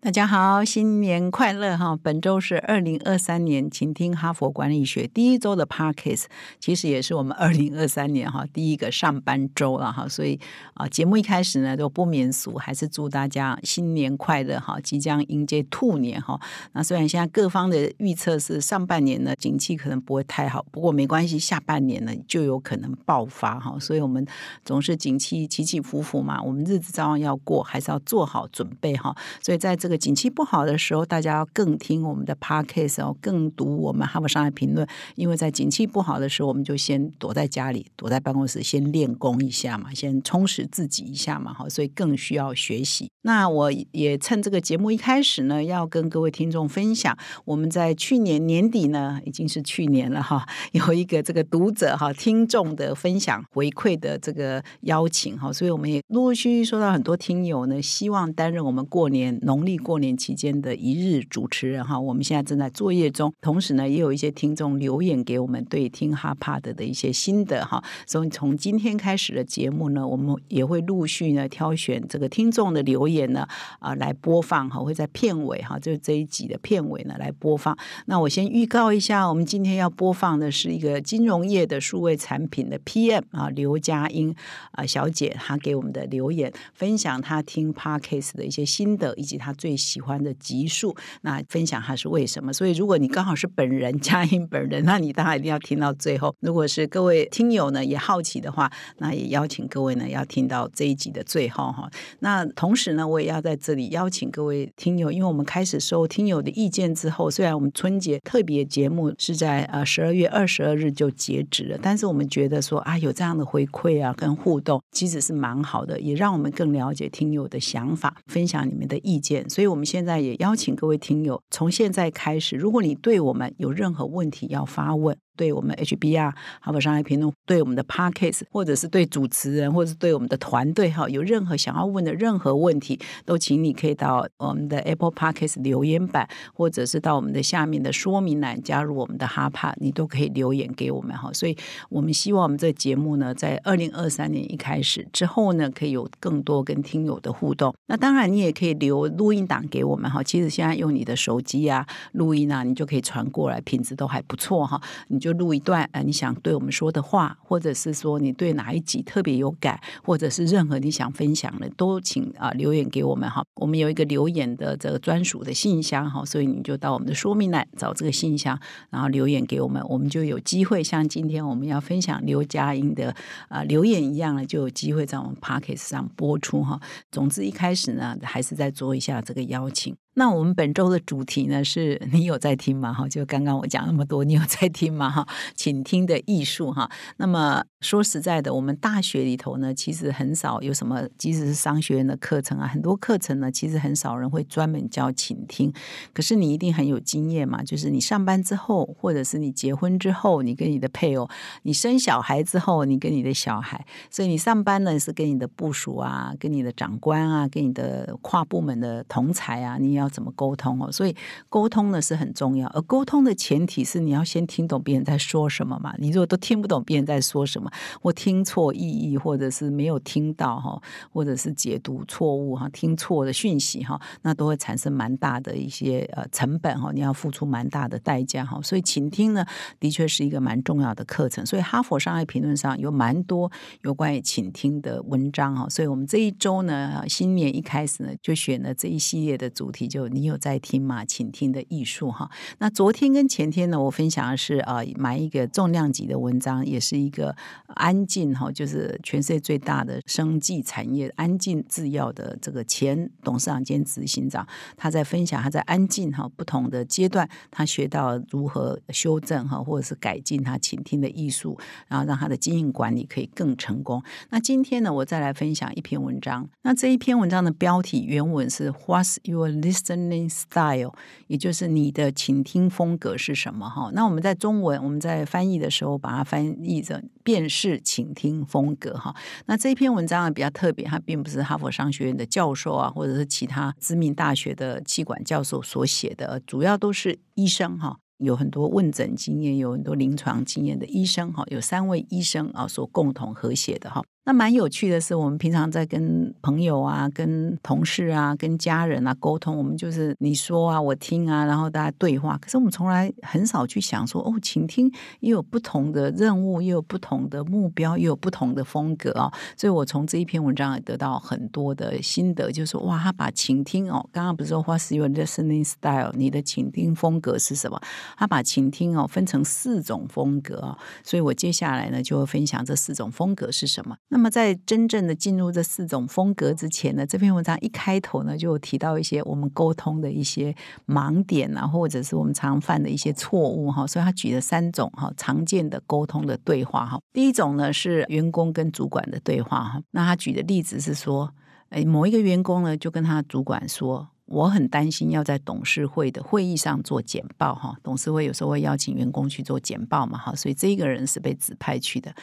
大家好，新年快乐哈！本周是二零二三年，请听哈佛管理学第一周的 Parkes，其实也是我们二零二三年哈第一个上班周了哈，所以啊，节目一开始呢都不免俗，还是祝大家新年快乐哈！即将迎接兔年哈，那虽然现在各方的预测是上半年呢景气可能不会太好，不过没关系，下半年呢就有可能爆发哈，所以我们总是景气起起伏伏嘛，我们日子照样要过，还是要做好准备哈，所以在这这个景气不好的时候，大家要更听我们的 podcast 哦，更读我们哈佛商业评论。因为在景气不好的时候，我们就先躲在家里，躲在办公室，先练功一下嘛，先充实自己一下嘛，哈，所以更需要学习。那我也趁这个节目一开始呢，要跟各位听众分享，我们在去年年底呢，已经是去年了哈，有一个这个读者哈、听众的分享回馈的这个邀请哈，所以我们也陆陆续续收到很多听友呢，希望担任我们过年农历过年期间的一日主持人哈。我们现在正在作业中，同时呢，也有一些听众留言给我们对听哈帕的的一些心得哈。所以从今天开始的节目呢，我们也会陆续呢挑选这个听众的留言呢啊来播放哈，会在片尾哈，就是这一集的片尾呢来播放。那我先预告一下，我们今天要播放的是一个金融业的数位产品的 PM 啊，刘佳英啊小姐，她给我们的留言，分享她听帕 case 的一些心得，以及她最最喜欢的集数。那分享它是为什么？所以如果你刚好是本人佳音本人，那你当然一定要听到最后。如果是各位听友呢也好奇的话，那也邀请各位呢要听到这一集的最后哈。那同时呢，我也要在这里邀请各位听友，因为我们开始收听友的意见之后，虽然我们春节特别节目是在呃十二月二十二日就截止了，但是我们觉得说啊有这样的回馈啊跟互动，其实是蛮好的，也让我们更了解听友的想法，分享你们的意见。所以我们现在也邀请各位听友，从现在开始，如果你对我们有任何问题要发问。对我们 HBR 哈佛商业评论，对我们的 Podcast，或者是对主持人，或者是对我们的团队哈，有任何想要问的任何问题，都请你可以到我们的 Apple Podcast 留言板，或者是到我们的下面的说明栏加入我们的哈帕，你都可以留言给我们哈。所以我们希望我们这节目呢，在二零二三年一开始之后呢，可以有更多跟听友的互动。那当然，你也可以留录音档给我们哈。其实现在用你的手机啊录音啊，你就可以传过来，品质都还不错哈。你就就录一段，呃，你想对我们说的话，或者是说你对哪一集特别有感，或者是任何你想分享的，都请啊留言给我们哈。我们有一个留言的这个专属的信箱哈，所以你就到我们的说明栏找这个信箱，然后留言给我们，我们就有机会像今天我们要分享刘佳音的啊留言一样呢，就有机会在我们 p o c k e t 上播出哈。总之一开始呢，还是在做一下这个邀请。那我们本周的主题呢，是你有在听吗？哈，就刚刚我讲那么多，你有在听吗？哈，请听的艺术哈。那么说实在的，我们大学里头呢，其实很少有什么，即使是商学院的课程啊，很多课程呢，其实很少人会专门教倾听。可是你一定很有经验嘛，就是你上班之后，或者是你结婚之后，你跟你的配偶，你生小孩之后，你跟你的小孩，所以你上班呢是跟你的部属啊，跟你的长官啊，跟你的跨部门的同才啊，你要怎么沟通哦？所以沟通呢是很重要，而沟通的前提是你要先听懂别人在说什么嘛。你如果都听不懂别人在说什么，或听错意义，或者是没有听到哈，或者是解读错误哈，听错的讯息哈，那都会产生蛮大的一些呃成本哈，你要付出蛮大的代价哈。所以倾听呢，的确是一个蛮重要的课程。所以哈佛商业评论上有蛮多有关于倾听的文章哈。所以我们这一周呢，新年一开始呢，就选了这一系列的主题，就你有在听吗？倾听的艺术哈。那昨天跟前天呢，我分享的是啊，买一个重量级的文章，也是一个安进哈，就是全世界最大的生技产业安进制药的这个前董事长兼执行长，他在分享他在安进哈不同的阶段，他学到如何修正哈，或者是改进他倾听的艺术，然后让他的经营管理可以更成功。那今天呢，我再来分享一篇文章。那这一篇文章的标题原文是 What's your listening style？也就是你的倾听风格是什么哈？那我们在中文我们在翻译的时候把它翻译成辨识倾听风格哈。那这一篇文章啊比较特别，它并不是哈佛商学院的教授啊，或者是其他知名大学的气管教授所写的，主要都是医生哈。有很多问诊经验，有很多临床经验的医生哈，有三位医生啊所共同合写的哈。那蛮有趣的是，我们平常在跟朋友啊、跟同事啊、跟家人啊沟通，我们就是你说啊，我听啊，然后大家对话。可是我们从来很少去想说，哦，倾听也有不同的任务，也有不同的目标，也有不同的风格啊。所以我从这一篇文章也得到很多的心得，就是说，哇，他把倾听哦，刚刚不是说 What's your listening style？你的倾听风格是什么？他把倾听哦分成四种风格。所以我接下来呢就会分享这四种风格是什么。那那么，在真正的进入这四种风格之前呢，这篇文章一开头呢，就提到一些我们沟通的一些盲点啊，或者是我们常犯的一些错误哈。所以他举了三种哈常见的沟通的对话哈。第一种呢是员工跟主管的对话哈。那他举的例子是说，哎，某一个员工呢就跟他主管说。我很担心要在董事会的会议上做简报哈，董事会有时候会邀请员工去做简报嘛哈，所以这个人是被指派去的，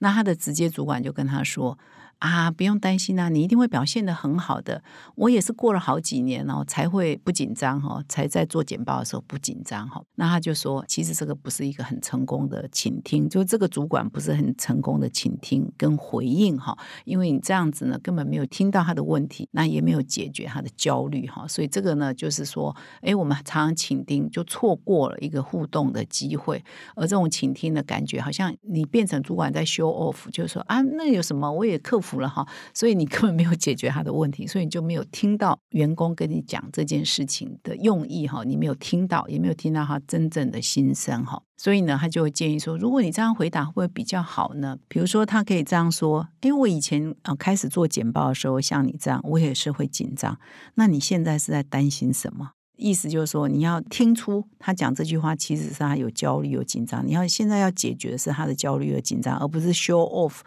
那他的直接主管就跟他说。啊，不用担心啊，你一定会表现的很好的。我也是过了好几年哦，才会不紧张哈，才在做简报的时候不紧张哈。那他就说，其实这个不是一个很成功的倾听，就这个主管不是很成功的倾听跟回应哈，因为你这样子呢，根本没有听到他的问题，那也没有解决他的焦虑哈。所以这个呢，就是说，哎，我们常常倾听就错过了一个互动的机会，而这种倾听的感觉，好像你变成主管在 show off，就是说啊，那有什么，我也克服。服了哈，所以你根本没有解决他的问题，所以你就没有听到员工跟你讲这件事情的用意哈，你没有听到，也没有听到他真正的心声哈，所以呢，他就会建议说，如果你这样回答会不会比较好呢？比如说，他可以这样说：，因为我以前啊开始做简报的时候，像你这样，我也是会紧张。那你现在是在担心什么？意思就是说，你要听出他讲这句话其实是他有焦虑、有紧张。你要现在要解决的是他的焦虑和紧张，而不是 show off，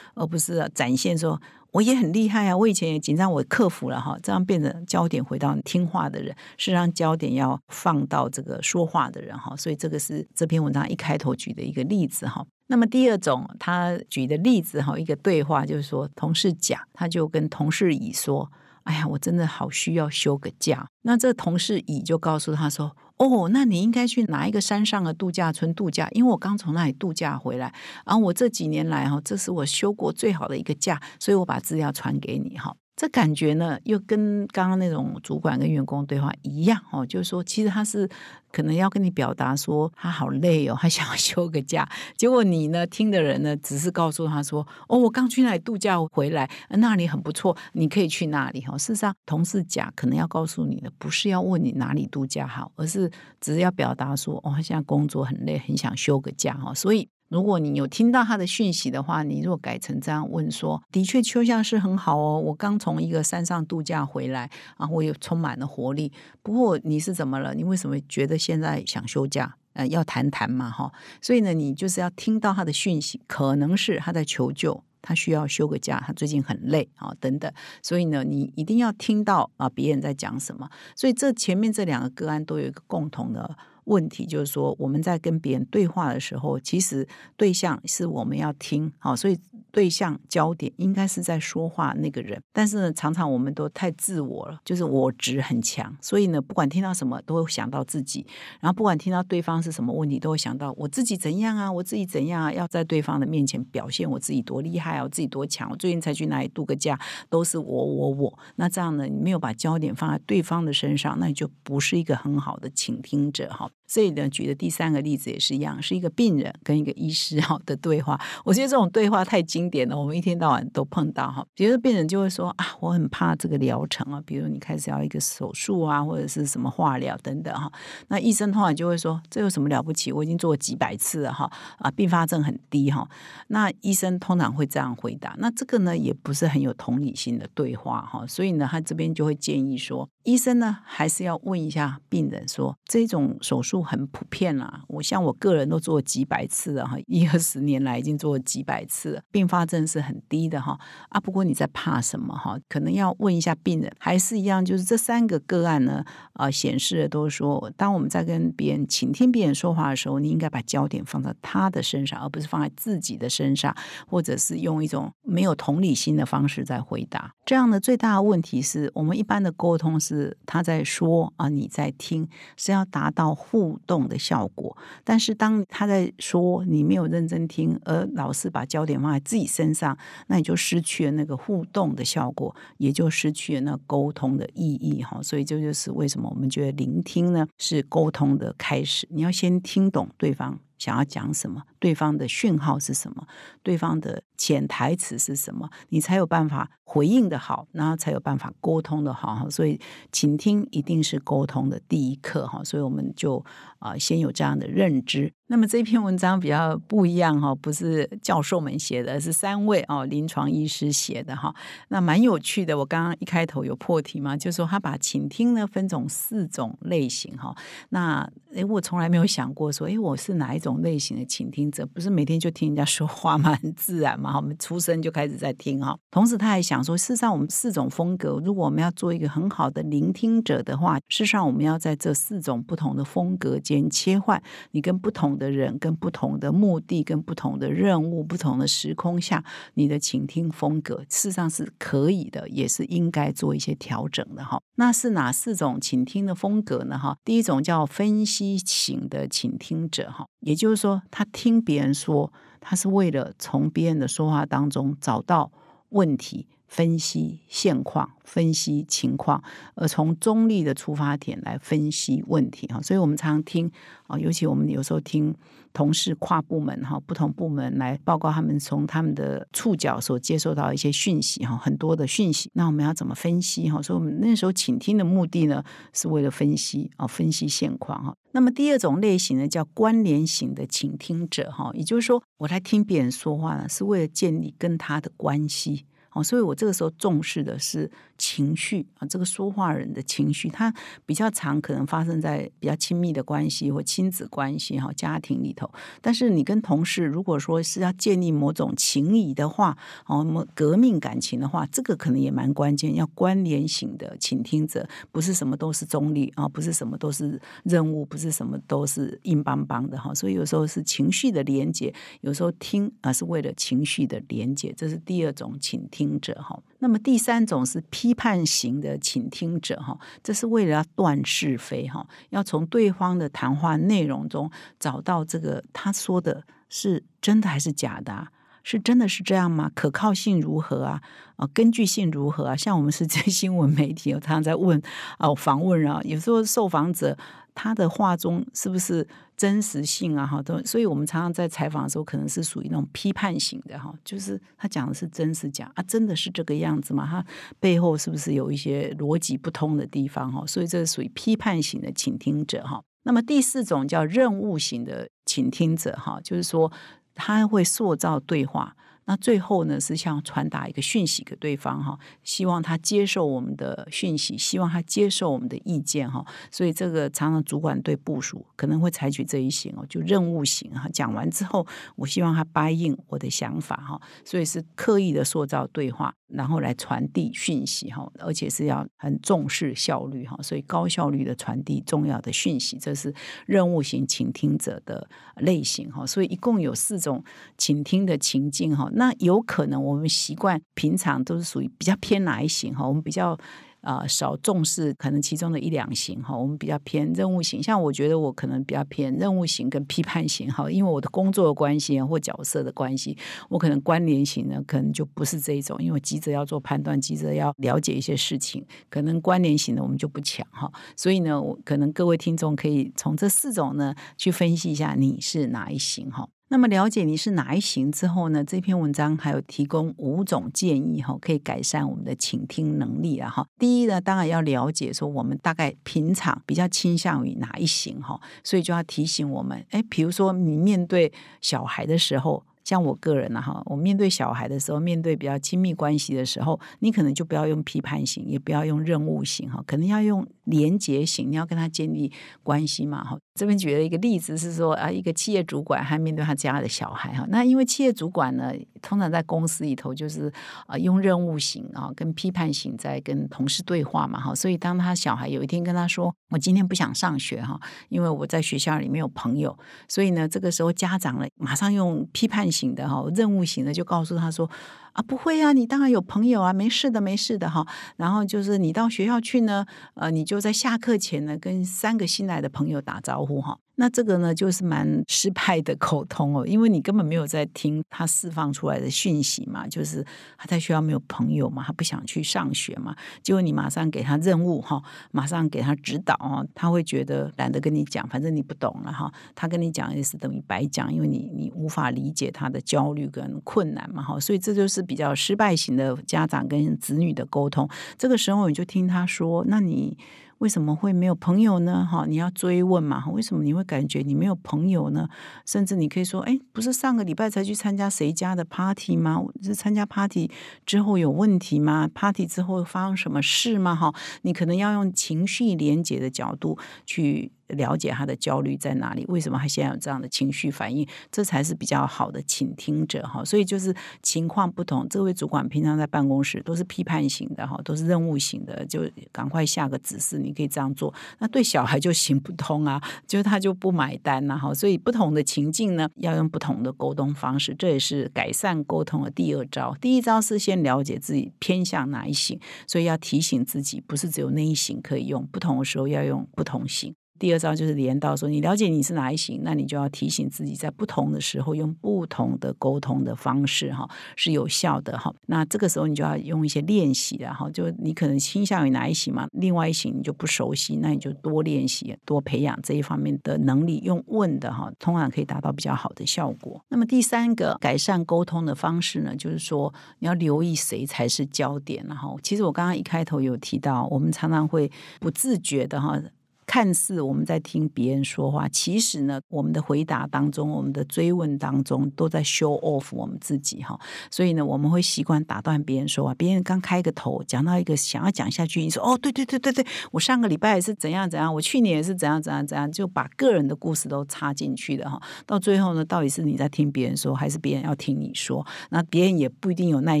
而不是展现说我也很厉害啊，我以前也紧张，我克服了哈。这样变成焦点回到听话的人，是让焦点要放到这个说话的人哈。所以这个是这篇文章一开头举的一个例子哈。那么第二种他举的例子哈，一个对话就是说，同事甲他就跟同事乙说。哎呀，我真的好需要休个假。那这同事乙就告诉他说：“哦，那你应该去拿一个山上的度假村度假？因为我刚从那里度假回来，然后我这几年来哈，这是我休过最好的一个假，所以我把资料传给你哈。”这感觉呢，又跟刚刚那种主管跟员工对话一样哦，就是说，其实他是可能要跟你表达说他好累哦，他想要休个假。结果你呢，听的人呢，只是告诉他说：“哦，我刚去那里度假回来，那里很不错，你可以去那里。”哈，事实上，同事甲可能要告诉你的，不是要问你哪里度假好，而是只是要表达说：“哦，他现在工作很累，很想休个假。”哈，所以。如果你有听到他的讯息的话，你若改成这样问说：“的确，秋夏是很好哦，我刚从一个山上度假回来，然后我又充满了活力。不过你是怎么了？你为什么觉得现在想休假？呃，要谈谈嘛，哈。所以呢，你就是要听到他的讯息，可能是他在求救，他需要休个假，他最近很累啊，等等。所以呢，你一定要听到啊，别人在讲什么。所以这前面这两个个案都有一个共同的。问题就是说，我们在跟别人对话的时候，其实对象是我们要听，好，所以对象焦点应该是在说话那个人。但是呢，常常我们都太自我了，就是我执很强，所以呢，不管听到什么都会想到自己，然后不管听到对方是什么问题，都会想到我自己怎样啊，我自己怎样啊，要在对方的面前表现我自己多厉害啊，我自己多强。我最近才去哪里度个假，都是我我我。那这样呢，你没有把焦点放在对方的身上，那你就不是一个很好的倾听者哈。这里呢，举的第三个例子也是一样，是一个病人跟一个医师 哈的对话。我觉得这种对话太经典了，我们一天到晚都碰到哈。比如说病人就会说啊，我很怕这个疗程啊，比如你开始要一个手术啊，或者是什么化疗等等哈。那医生通常就会说，这有什么了不起？我已经做几百次了哈，啊，并发症很低哈。那医生通常会这样回答。那这个呢，也不是很有同理心的对话哈。所以呢，他这边就会建议说，医生呢，还是要问一下病人说，这种手术。很普遍啦。我像我个人都做几百次了哈，一二十年来已经做几百次了，并发症是很低的哈。啊，不过你在怕什么哈？可能要问一下病人，还是一样，就是这三个个案呢，啊，显示的都是说，当我们在跟别人倾听别人说话的时候，你应该把焦点放在他的身上，而不是放在自己的身上，或者是用一种没有同理心的方式在回答。这样的最大的问题是我们一般的沟通是他在说啊，你在听，是要达到互互动的效果。但是当他在说，你没有认真听，而老是把焦点放在自己身上，那你就失去了那个互动的效果，也就失去了那沟通的意义哈。所以这就是为什么我们觉得聆听呢是沟通的开始。你要先听懂对方想要讲什么，对方的讯号是什么，对方的。潜台词是什么？你才有办法回应的好，然后才有办法沟通的好。所以，倾听一定是沟通的第一课哈。所以我们就啊，先有这样的认知。那么这篇文章比较不一样哈，不是教授们写的，是三位哦临床医师写的哈。那蛮有趣的。我刚刚一开头有破题嘛，就说他把倾听呢分种四种类型哈。那诶，我从来没有想过说，诶，我是哪一种类型的倾听者？不是每天就听人家说话吗？很自然。嘛，我们出生就开始在听哈。同时，他还想说，事实上，我们四种风格，如果我们要做一个很好的聆听者的话，事实上，我们要在这四种不同的风格间切换。你跟不同的人、跟不同的目的、跟不同的任务、不同的时空下，你的倾听风格，事实上是可以的，也是应该做一些调整的哈。那是哪四种倾听的风格呢？哈，第一种叫分析型的倾听者哈，也就是说，他听别人说。他是为了从别人的说话当中找到问题，分析现况，分析情况，而从中立的出发点来分析问题哈。所以我们常常听啊，尤其我们有时候听。同事跨部门哈，不同部门来报告他们从他们的触角所接受到一些讯息哈，很多的讯息。那我们要怎么分析哈？所以我们那时候倾听的目的呢，是为了分析啊，分析现况哈。那么第二种类型呢，叫关联型的倾听者哈，也就是说，我来听别人说话呢，是为了建立跟他的关系。哦，所以我这个时候重视的是情绪啊，这个说话人的情绪，他比较常可能发生在比较亲密的关系或亲子关系哈，家庭里头。但是你跟同事如果说是要建立某种情谊的话，哦，革命感情的话，这个可能也蛮关键。要关联型的倾听者，不是什么都是中立啊，不是什么都是任务，不是什么都是硬邦邦的哈。所以有时候是情绪的连接，有时候听啊是为了情绪的连接，这是第二种倾听。听者哈，那么第三种是批判型的倾听者哈，这是为了要断是非哈，要从对方的谈话内容中找到这个他说的是真的还是假的，是真的是这样吗？可靠性如何啊？啊，根据性如何啊？像我们是这新闻媒体，我常常在问啊，访问啊，有时候受访者。他的话中是不是真实性啊？哈，都，所以我们常常在采访的时候，可能是属于那种批判型的哈，就是他讲的是真是假啊？真的是这个样子吗？他背后是不是有一些逻辑不通的地方哈？所以这是属于批判型的倾听者哈。那么第四种叫任务型的倾听者哈，就是说他会塑造对话。那最后呢，是像传达一个讯息给对方哈，希望他接受我们的讯息，希望他接受我们的意见哈。所以这个常常主管对部署可能会采取这一型哦，就任务型哈。讲完之后，我希望他答应我的想法哈。所以是刻意的塑造对话，然后来传递讯息哈，而且是要很重视效率哈。所以高效率的传递重要的讯息，这是任务型倾听者的类型哈。所以一共有四种倾听的情境哈。那有可能我们习惯平常都是属于比较偏哪一型哈？我们比较啊少重视可能其中的一两型哈。我们比较偏任务型，像我觉得我可能比较偏任务型跟批判型哈，因为我的工作的关系或角色的关系，我可能关联型呢可能就不是这一种，因为急着要做判断，急着要了解一些事情，可能关联型的我们就不强哈。所以呢，我可能各位听众可以从这四种呢去分析一下你是哪一型哈。那么了解你是哪一型之后呢？这篇文章还有提供五种建议哈，可以改善我们的倾听能力啊哈。第一呢，当然要了解说我们大概平常比较倾向于哪一型哈，所以就要提醒我们，哎，比如说你面对小孩的时候。像我个人呢，哈，我面对小孩的时候，面对比较亲密关系的时候，你可能就不要用批判型，也不要用任务型，哈，可能要用连结型，你要跟他建立关系嘛，哈。这边举了一个例子是说啊，一个企业主管还面对他家的小孩，哈，那因为企业主管呢，通常在公司里头就是啊，用任务型啊，跟批判型在跟同事对话嘛，哈，所以当他小孩有一天跟他说，我今天不想上学，哈，因为我在学校里没有朋友，所以呢，这个时候家长呢，马上用批判型的哈，任务型的就告诉他说。啊，不会啊，你当然有朋友啊，没事的，没事的哈。然后就是你到学校去呢，呃，你就在下课前呢，跟三个新来的朋友打招呼哈。那这个呢，就是蛮失败的沟通哦，因为你根本没有在听他释放出来的讯息嘛，就是他在学校没有朋友嘛，他不想去上学嘛，结果你马上给他任务哈，马上给他指导哦，他会觉得懒得跟你讲，反正你不懂了哈，他跟你讲也是等于白讲，因为你你无法理解他的焦虑跟困难嘛哈，所以这就是比较失败型的家长跟子女的沟通，这个时候你就听他说，那你。为什么会没有朋友呢？哈，你要追问嘛。为什么你会感觉你没有朋友呢？甚至你可以说，哎，不是上个礼拜才去参加谁家的 party 吗？是参加 party 之后有问题吗？party 之后发生什么事吗？哈，你可能要用情绪连接的角度去。了解他的焦虑在哪里？为什么他现在有这样的情绪反应？这才是比较好的倾听者哈。所以就是情况不同，这位主管平常在办公室都是批判型的哈，都是任务型的，就赶快下个指示，你可以这样做。那对小孩就行不通啊，就他就不买单呐哈。所以不同的情境呢，要用不同的沟通方式，这也是改善沟通的第二招。第一招是先了解自己偏向哪一型，所以要提醒自己，不是只有那一型可以用，不同的时候要用不同型。第二招就是连到说，你了解你是哪一型，那你就要提醒自己，在不同的时候用不同的沟通的方式，哈，是有效的哈。那这个时候你就要用一些练习了哈。就你可能倾向于哪一型嘛，另外一型你就不熟悉，那你就多练习，多培养这一方面的能力。用问的哈，通常可以达到比较好的效果。那么第三个改善沟通的方式呢，就是说你要留意谁才是焦点。然后，其实我刚刚一开头有提到，我们常常会不自觉的哈。看似我们在听别人说话，其实呢，我们的回答当中，我们的追问当中，都在 show off 我们自己哈。所以呢，我们会习惯打断别人说话。别人刚开个头，讲到一个想要讲下去，你说哦，对对对对对，我上个礼拜是怎样怎样，我去年也是怎样怎样怎样，就把个人的故事都插进去的哈。到最后呢，到底是你在听别人说，还是别人要听你说？那别人也不一定有耐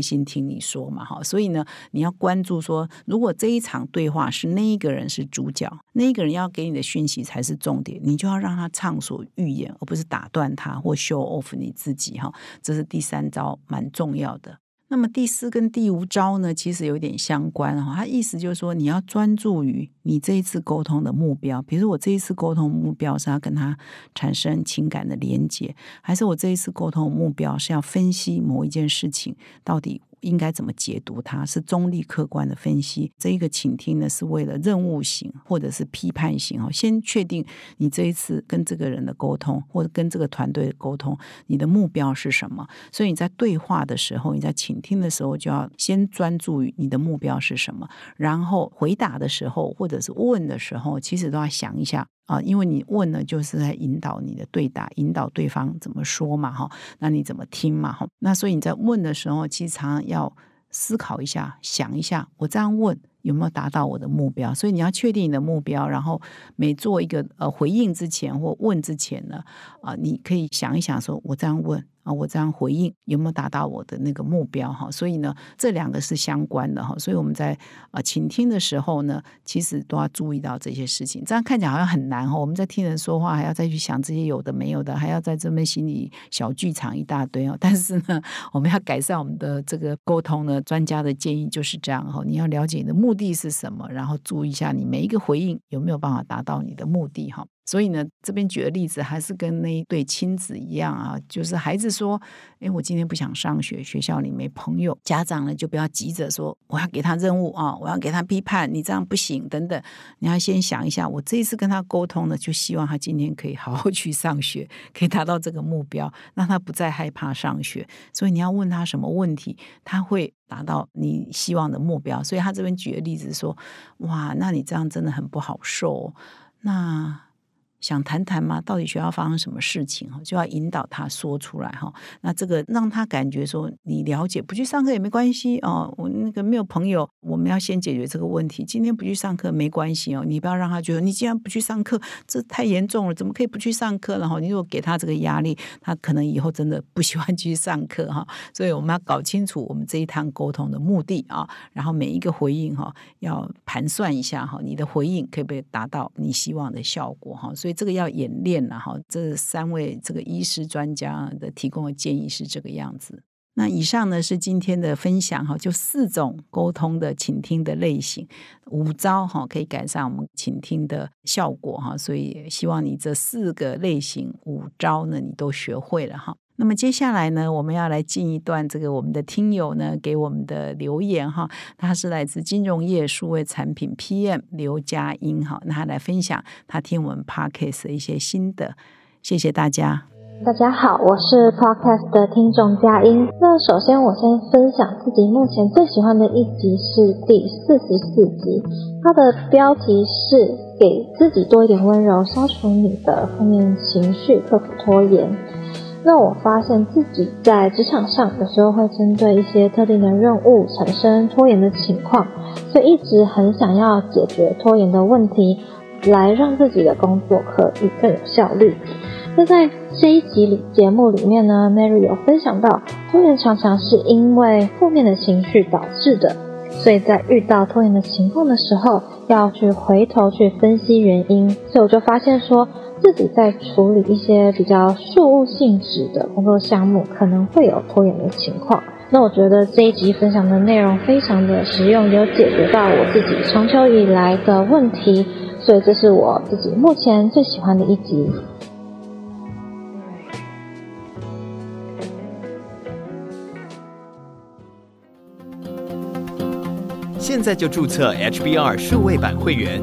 心听你说嘛哈。所以呢，你要关注说，如果这一场对话是那一个人是主角，那一个人要。要给你的讯息才是重点，你就要让他畅所欲言，而不是打断他或 show off 你自己哈。这是第三招，蛮重要的。那么第四跟第五招呢，其实有点相关哈。他意思就是说，你要专注于你这一次沟通的目标。比如我这一次沟通目标是要跟他产生情感的连接，还是我这一次沟通目标是要分析某一件事情到底。应该怎么解读？它是中立客观的分析。这一个倾听呢，是为了任务型或者是批判型哦。先确定你这一次跟这个人的沟通，或者跟这个团队的沟通，你的目标是什么？所以你在对话的时候，你在倾听的时候，就要先专注于你的目标是什么。然后回答的时候，或者是问的时候，其实都要想一下。啊，因为你问呢，就是在引导你的对答，引导对方怎么说嘛，哈，那你怎么听嘛，哈，那所以你在问的时候，其实常常要思考一下，想一下，我这样问有没有达到我的目标？所以你要确定你的目标，然后每做一个呃回应之前或问之前呢，啊，你可以想一想，说我这样问。啊，我这样回应有没有达到我的那个目标哈？所以呢，这两个是相关的哈。所以我们在啊倾听的时候呢，其实都要注意到这些事情。这样看起来好像很难哈。我们在听人说话，还要再去想这些有的没有的，还要在这边心里小剧场一大堆哦。但是呢，我们要改善我们的这个沟通呢，专家的建议就是这样哈。你要了解你的目的是什么，然后注意一下你每一个回应有没有办法达到你的目的哈。所以呢，这边举的例子还是跟那一对亲子一样啊，就是孩子说：“哎，我今天不想上学，学校里没朋友。”家长呢就不要急着说：“我要给他任务啊，我要给他批判，你这样不行。”等等，你要先想一下，我这一次跟他沟通呢，就希望他今天可以好好去上学，可以达到这个目标，让他不再害怕上学。所以你要问他什么问题，他会达到你希望的目标。所以他这边举的例子说：“哇，那你这样真的很不好受。”那想谈谈吗？到底学校发生什么事情？哈，就要引导他说出来哈。那这个让他感觉说你了解，不去上课也没关系哦。我那个没有朋友，我们要先解决这个问题。今天不去上课没关系哦，你不要让他觉得你既然不去上课，这太严重了，怎么可以不去上课？然后你如果给他这个压力，他可能以后真的不喜欢继续上课哈。所以我们要搞清楚我们这一趟沟通的目的啊，然后每一个回应哈，要盘算一下哈，你的回应可不可以达到你希望的效果哈？所以这个要演练了哈。这三位这个医师专家的提供的建议是这个样子。那以上呢是今天的分享哈，就四种沟通的倾听的类型，五招哈可以改善我们倾听的效果哈。所以希望你这四个类型五招呢，你都学会了哈。那么接下来呢，我们要来进一段这个我们的听友呢给我们的留言哈，他是来自金融业数位产品 PM 刘佳音哈，那他来分享他听我们 Podcast 的一些心得，谢谢大家。大家好，我是 Podcast 的听众佳音。那首先我先分享自己目前最喜欢的一集是第四十四集，它的标题是给自己多一点温柔，消除你的负面情绪，克服拖延。那我发现自己在职场上有时候会针对一些特定的任务产生拖延的情况，所以一直很想要解决拖延的问题，来让自己的工作可以更有效率。那在这一集里节目里面呢，Mary 有分享到，拖延常常是因为负面的情绪导致的，所以在遇到拖延的情况的时候，要去回头去分析原因。所以我就发现说。自己在处理一些比较事务性质的工作项目，可能会有拖延的情况。那我觉得这一集分享的内容非常的实用，有解决到我自己长久以来的问题，所以这是我自己目前最喜欢的一集。现在就注册 HBR 数位版会员，